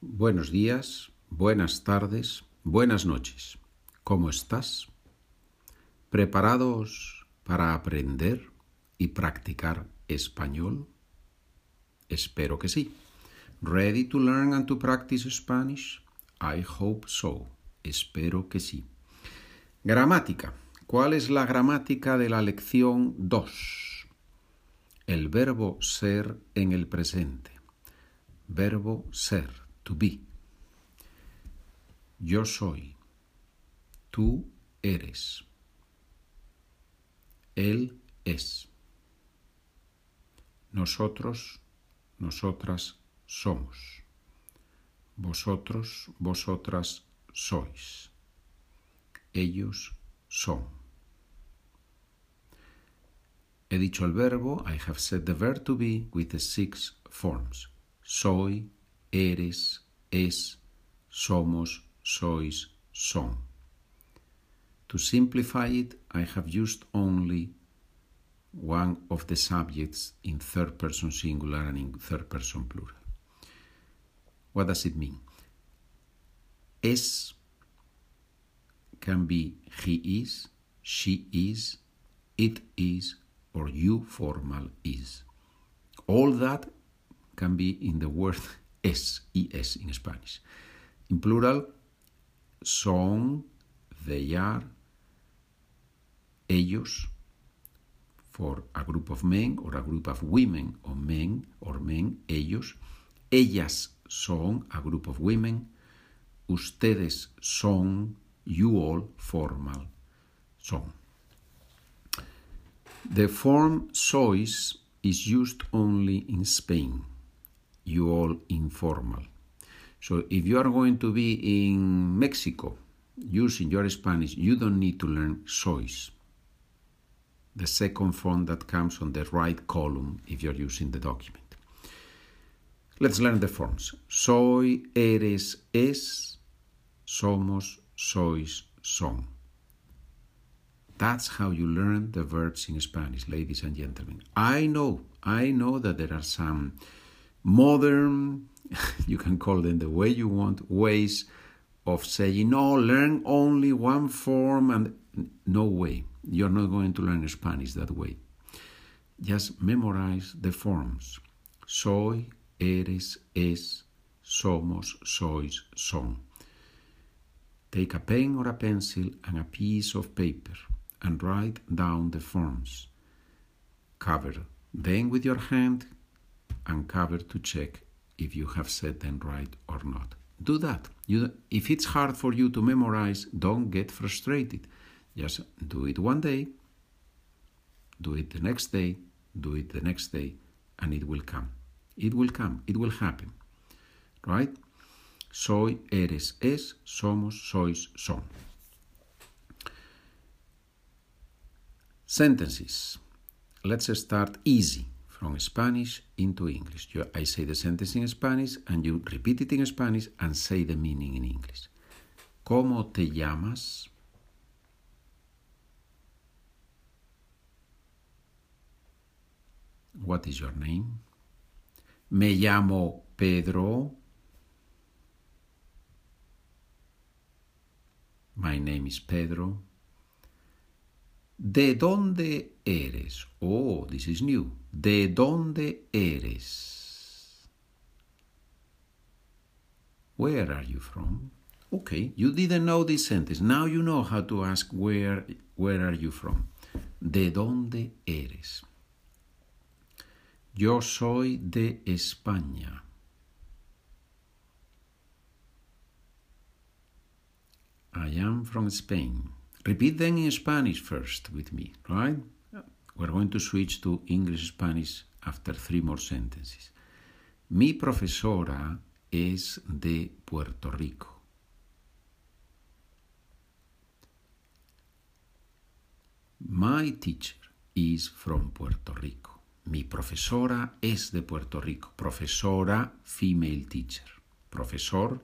buenos días, buenas tardes, buenas noches. ¿Cómo estás? ¿Preparados para aprender y practicar español? Espero que sí. ¿Ready to learn and to practice Spanish? I hope so. Espero que sí. Gramática. ¿Cuál es la gramática de la lección 2? El verbo ser en el presente. Verbo ser, to be. Yo soy. Tú eres. Él es. Nosotros, nosotras somos. Vosotros, vosotras sois. Ellos son. He dicho el verbo, I have said the verb to be with the six forms. Soy, eres, es, somos, sois, son. To simplify it, I have used only one of the subjects in third person singular and in third person plural. What does it mean? Es can be he is, she is, it is, or you formal is. All that can be in the word es, es in Spanish. In plural, son, they are, ellos, for a group of men or a group of women, or men or men, ellos, ellas son a group of women, ustedes son, you all, formal, son. The form sois is used only in Spain, you all informal. So if you are going to be in Mexico using your Spanish, you don't need to learn sois, the second form that comes on the right column if you're using the document. Let's learn the forms. Soy, eres, es, somos, sois, son. That's how you learn the verbs in Spanish, ladies and gentlemen. I know, I know that there are some modern, you can call them the way you want, ways of saying, no, learn only one form and no way. You're not going to learn Spanish that way. Just memorize the forms. Soy, eres, es, somos, sois, son. Take a pen or a pencil and a piece of paper and write down the forms. Cover them with your hand and cover to check if you have said them right or not. Do that. You, if it's hard for you to memorize, don't get frustrated. Just do it one day, do it the next day, do it the next day, and it will come. It will come, it will happen. Right? Soy, eres, es, somos, sois, son. Sentences. Let's start easy from Spanish into English. You, I say the sentence in Spanish and you repeat it in Spanish and say the meaning in English. ¿Cómo te llamas? What is your name? Me llamo Pedro. My name is Pedro. ¿De dónde eres? Oh, this is new. ¿De dónde eres? Where are you from? Okay, you didn't know this sentence. Now you know how to ask where where are you from? ¿De dónde eres? Yo soy de España. I am from Spain. Repeat them in Spanish first with me, right? We're going to switch to English Spanish after three more sentences. Mi profesora es de Puerto Rico. My teacher is from Puerto Rico. Mi profesora es de Puerto Rico. Profesora, female teacher. Profesor,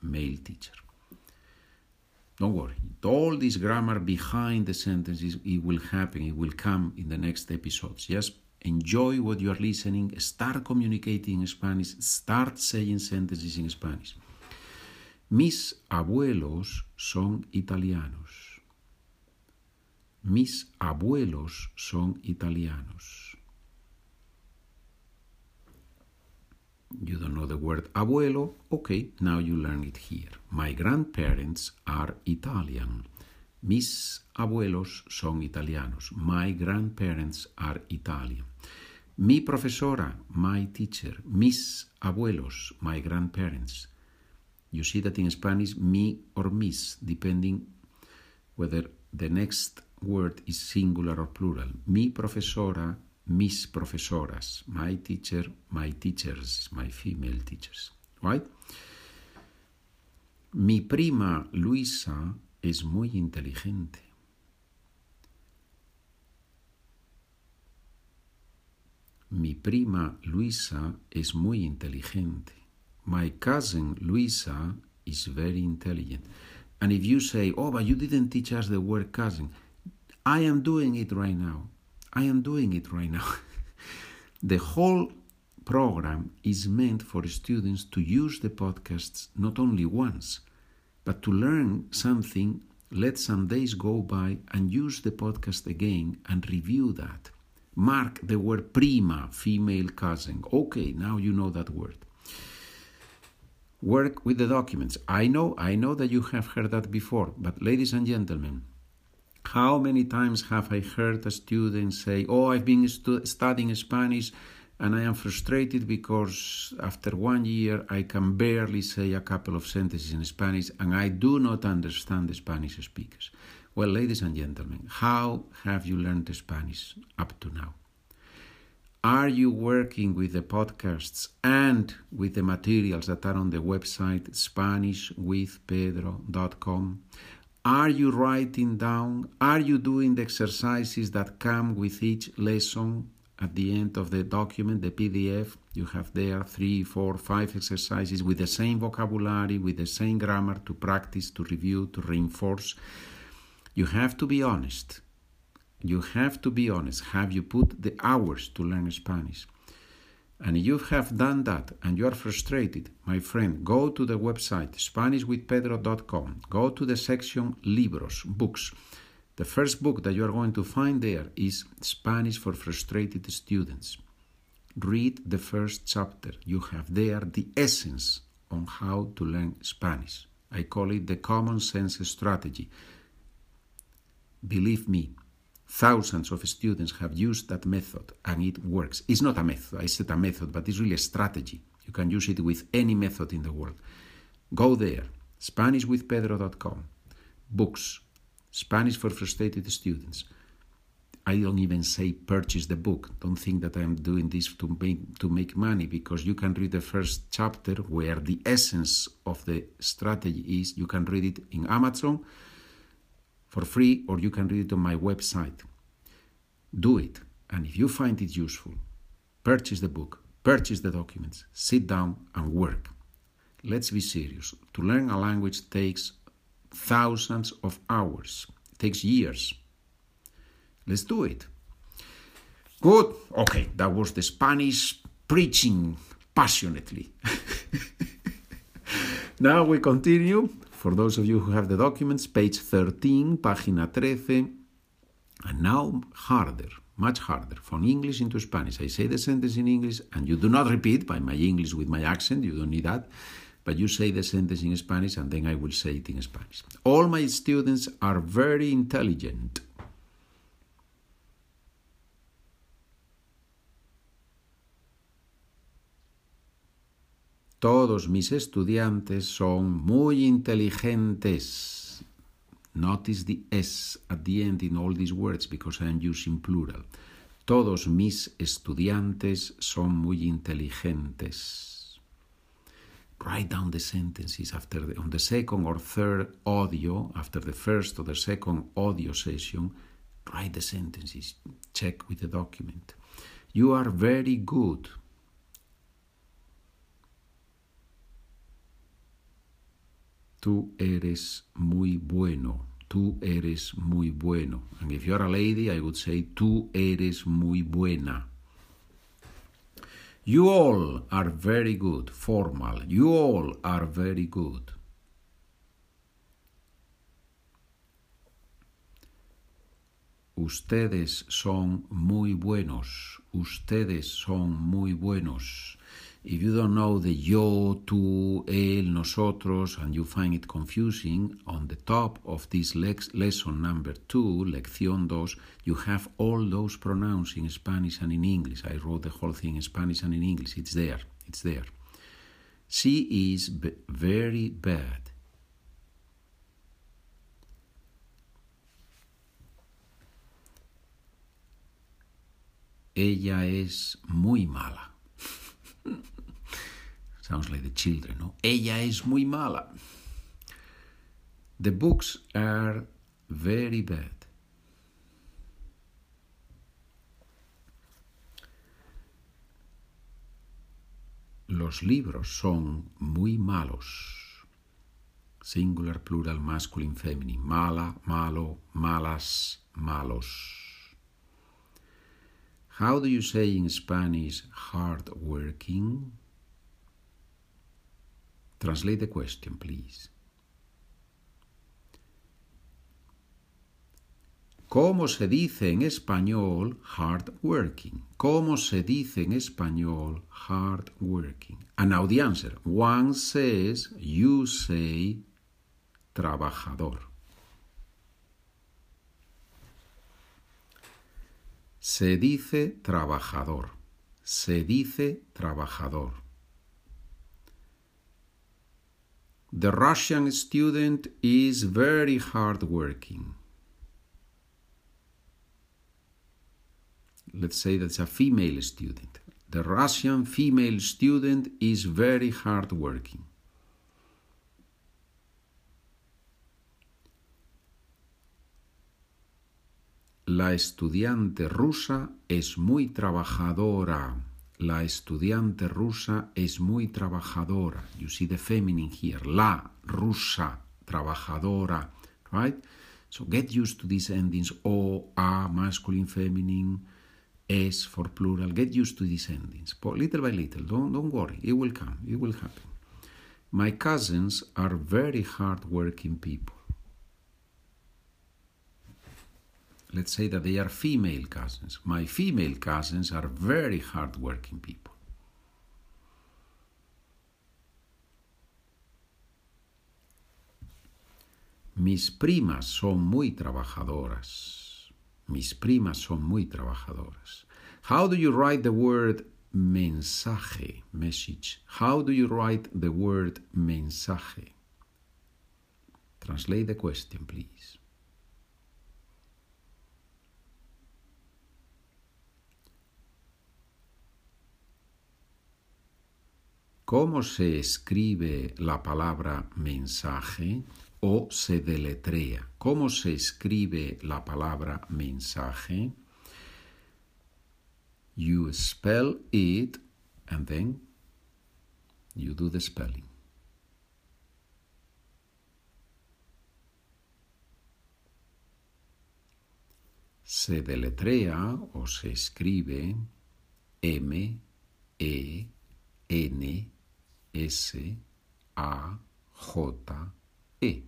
male teacher. Don't worry. All this grammar behind the sentences, it will happen. It will come in the next episodes. Just enjoy what you are listening, start communicating in Spanish, start saying sentences in Spanish. Mis abuelos son italianos. Mis abuelos son italianos. You don't know the word abuelo? Okay, now you learn it here. My grandparents are Italian. Mis abuelos son italianos. My grandparents are Italian. Mi profesora, my teacher. Mis abuelos, my grandparents. You see that in Spanish, mi or mis, depending whether the next word is singular or plural. Mi profesora, mis profesoras. My teacher, my teachers, my female teachers. Right? Mi prima Luisa es muy inteligente. Mi prima Luisa es muy inteligente. My cousin Luisa is very intelligent. And if you say, oh, but you didn't teach us the word cousin, I am doing it right now. I am doing it right now. the whole program is meant for students to use the podcasts not only once, but to learn something, let some days go by and use the podcast again and review that. Mark the word prima, female cousin. Okay, now you know that word. Work with the documents. I know, I know that you have heard that before, but ladies and gentlemen, how many times have I heard a student say, Oh, I've been stu- studying Spanish and I am frustrated because after one year I can barely say a couple of sentences in Spanish and I do not understand the Spanish speakers. Well, ladies and gentlemen, how have you learned Spanish up to now? Are you working with the podcasts and with the materials that are on the website SpanishWithPedro.com? Are you writing down? Are you doing the exercises that come with each lesson? At the end of the document, the PDF, you have there three, four, five exercises with the same vocabulary, with the same grammar to practice, to review, to reinforce. You have to be honest. You have to be honest. Have you put the hours to learn Spanish? And you have done that and you are frustrated, my friend, go to the website SpanishWithPedro.com. Go to the section Libros, books. The first book that you are going to find there is Spanish for Frustrated Students. Read the first chapter. You have there the essence on how to learn Spanish. I call it the common sense strategy. Believe me, thousands of students have used that method and it works. It's not a method, I said a method, but it's really a strategy. You can use it with any method in the world. Go there, SpanishWithPedro.com. Books, Spanish for frustrated students. I don't even say purchase the book. Don't think that I'm doing this to make to make money because you can read the first chapter where the essence of the strategy is. You can read it in Amazon for free or you can read it on my website. Do it. And if you find it useful, purchase the book, purchase the documents, sit down and work. Let's be serious. To learn a language takes thousands of hours. It takes years. Let's do it. Good. Okay, that was the Spanish preaching passionately. now we continue. For those of you who have the documents, page 13, página 13. And now harder, much harder, from English into Spanish. I say the sentence in English, and you do not repeat by my English with my accent, you don't need that but you say the sentence in Spanish and then I will say it in Spanish. All my students are very intelligent. Todos mis estudiantes son muy inteligentes. Notice the S at the end in all these words because I am using plural. Todos mis estudiantes son muy inteligentes. Write down the sentences after the, on the second or third audio, after the first or the second audio session. Write the sentences. Check with the document. You are very good. Tú eres muy bueno. Tú eres muy bueno. And if you're a lady, I would say tú eres muy buena. You all are very good. Formal. You all are very good. Ustedes son muy buenos. Ustedes son muy buenos. If you don't know the yo, tú, él, nosotros, and you find it confusing, on the top of this lesson number two, lección dos, you have all those pronouns in Spanish and in English. I wrote the whole thing in Spanish and in English. It's there. It's there. She is very bad. Ella es muy mala. Sounds like the children, no? Ella es muy mala. The books are very bad. Los libros son muy malos. Singular, plural, masculine, feminine. Mala, malo, malas, malos. How do you say in Spanish hard working? Translate the question, please. ¿Cómo se dice en español hard working? ¿Cómo se dice en español hard working? And now the answer. One says, you say, trabajador. Se dice trabajador. Se dice trabajador. The Russian student is very hardworking. Let's say that's a female student. The Russian female student is very hardworking. La estudiante rusa es muy trabajadora. La estudiante rusa es muy trabajadora. You see the feminine here. La rusa, trabajadora. Right? So get used to these endings. O, a, masculine, feminine, s for plural. Get used to these endings. But little by little. Don't, don't worry. It will come. It will happen. My cousins are very hard-working people. Let's say that they are female cousins. My female cousins are very hardworking people. Mis primas son muy trabajadoras. Mis primas son muy trabajadoras. How do you write the word mensaje, message? How do you write the word mensaje? Translate the question, please. ¿Cómo se escribe la palabra mensaje o se deletrea? ¿Cómo se escribe la palabra mensaje? You spell it and then you do the spelling. Se deletrea o se escribe M, E, N, S A J E.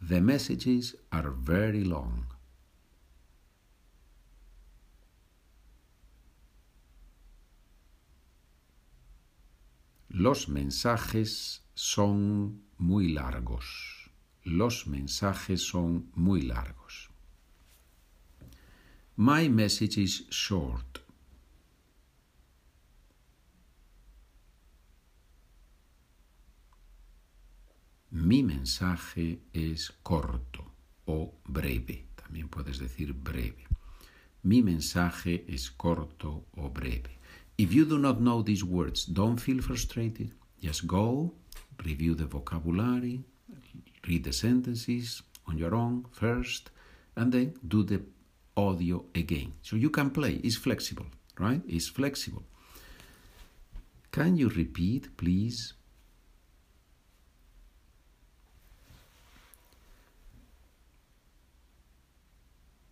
The messages are very long. Los mensajes son muy largos. Los mensajes son muy largos. My message is short. Mi mensaje es corto o breve. También puedes decir breve. Mi mensaje es corto o breve. If you do not know these words, don't feel frustrated. Just go, review the vocabulary, read the sentences on your own first, and then do the audio again. So you can play. It's flexible, right? It's flexible. Can you repeat, please?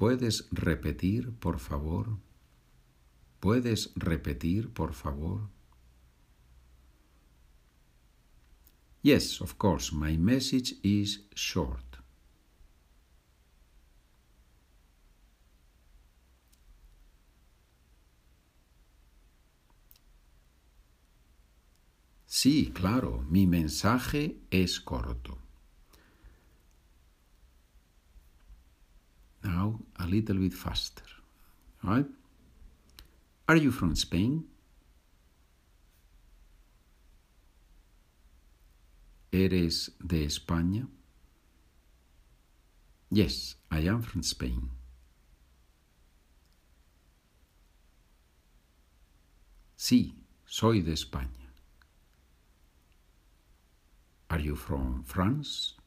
¿Puedes repetir, por favor? ¿Puedes repetir, por favor? Yes, of course, my message is short. Sí, claro, mi mensaje es corto. Now, a little bit faster. Right? Are you from Spain? ¿Eres de España? Yes, I am from Spain. Sí, soy de España. Are you from France?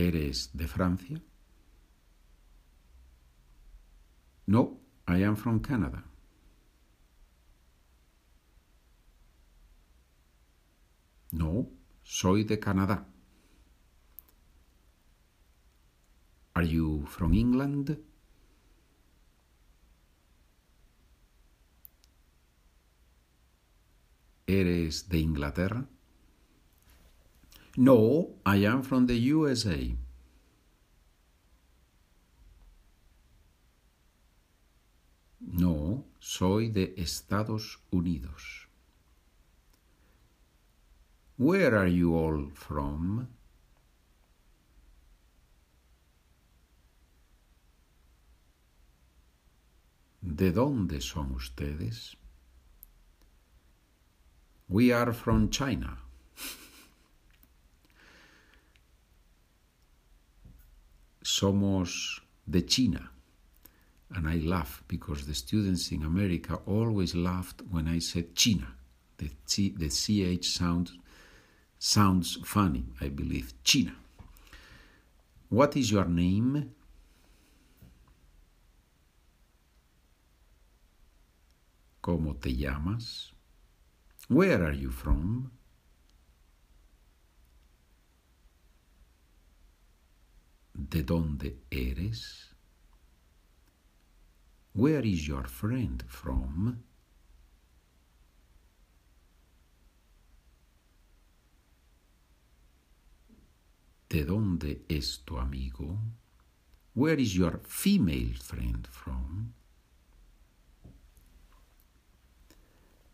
¿Eres de Francia? No, I am from Canada. No, soy de Canadá. Are you from England? ¿Eres de Inglaterra? No, I am from the USA. No, soy de Estados Unidos. Where are you all from? ¿De dónde son ustedes? We are from China. Somos de China. And I laugh because the students in America always laughed when I said China. The, C, the CH sound sounds funny, I believe. China. What is your name? ¿Cómo te llamas? Where are you from? ¿De dónde eres? Where is your friend from? ¿De dónde es tu amigo? Where is your female friend from?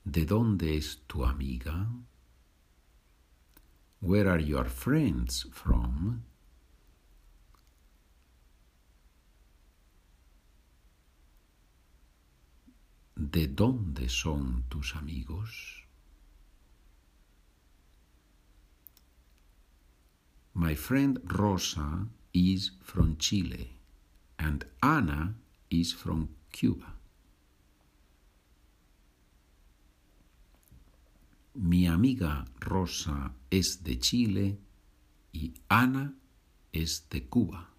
¿De dónde es tu amiga? Where are your friends from? ¿De dónde son tus amigos? My friend Rosa is from Chile and Ana is from Cuba. Mi amiga Rosa es de Chile y Ana es de Cuba.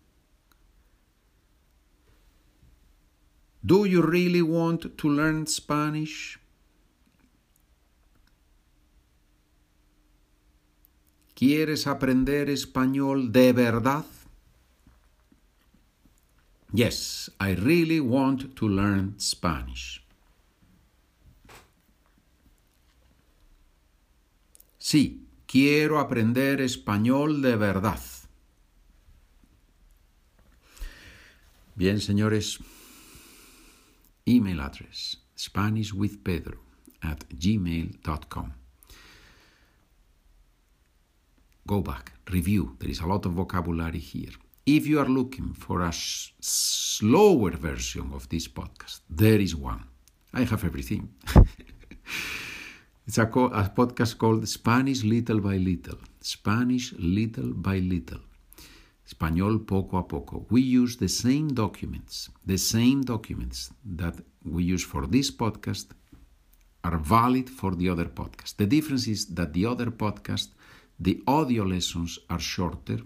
Do you really want to learn Spanish? ¿Quieres aprender español de verdad? Yes, I really want to learn Spanish. Sí, quiero aprender español de verdad. Bien, señores, email address SpanishWithPedro at gmail.com. Go back, review. There is a lot of vocabulary here. If you are looking for a slower version of this podcast, there is one. I have everything. It's a, a podcast called Spanish Little by Little. Spanish Little by Little. Español poco a poco. We use the same documents. The same documents that we use for this podcast are valid for the other podcast. The difference is that the other podcast, the audio lessons are shorter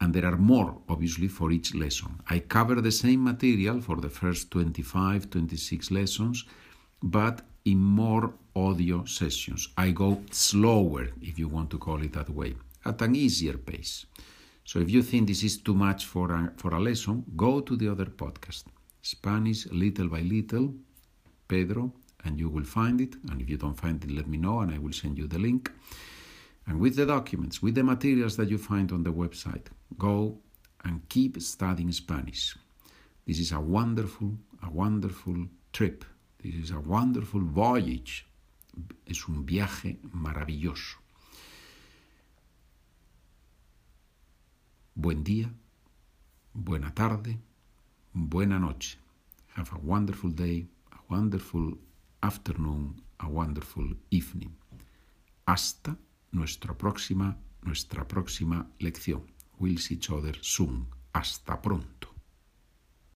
and there are more, obviously, for each lesson. I cover the same material for the first 25, 26 lessons, but in more audio sessions. I go slower, if you want to call it that way. at an easier pace. So if you think this is too much for a, for a lesson, go to the other podcast, Spanish Little by Little, Pedro, and you will find it. And if you don't find it, let me know and I will send you the link. And with the documents, with the materials that you find on the website, go and keep studying Spanish. This is a wonderful, a wonderful trip. This is a wonderful voyage. Es un viaje maravilloso. Buen día, buena tarde, buena noche. Have a wonderful day, a wonderful afternoon, a wonderful evening. Hasta nuestra próxima, nuestra próxima lección. We'll see each other soon. Hasta pronto.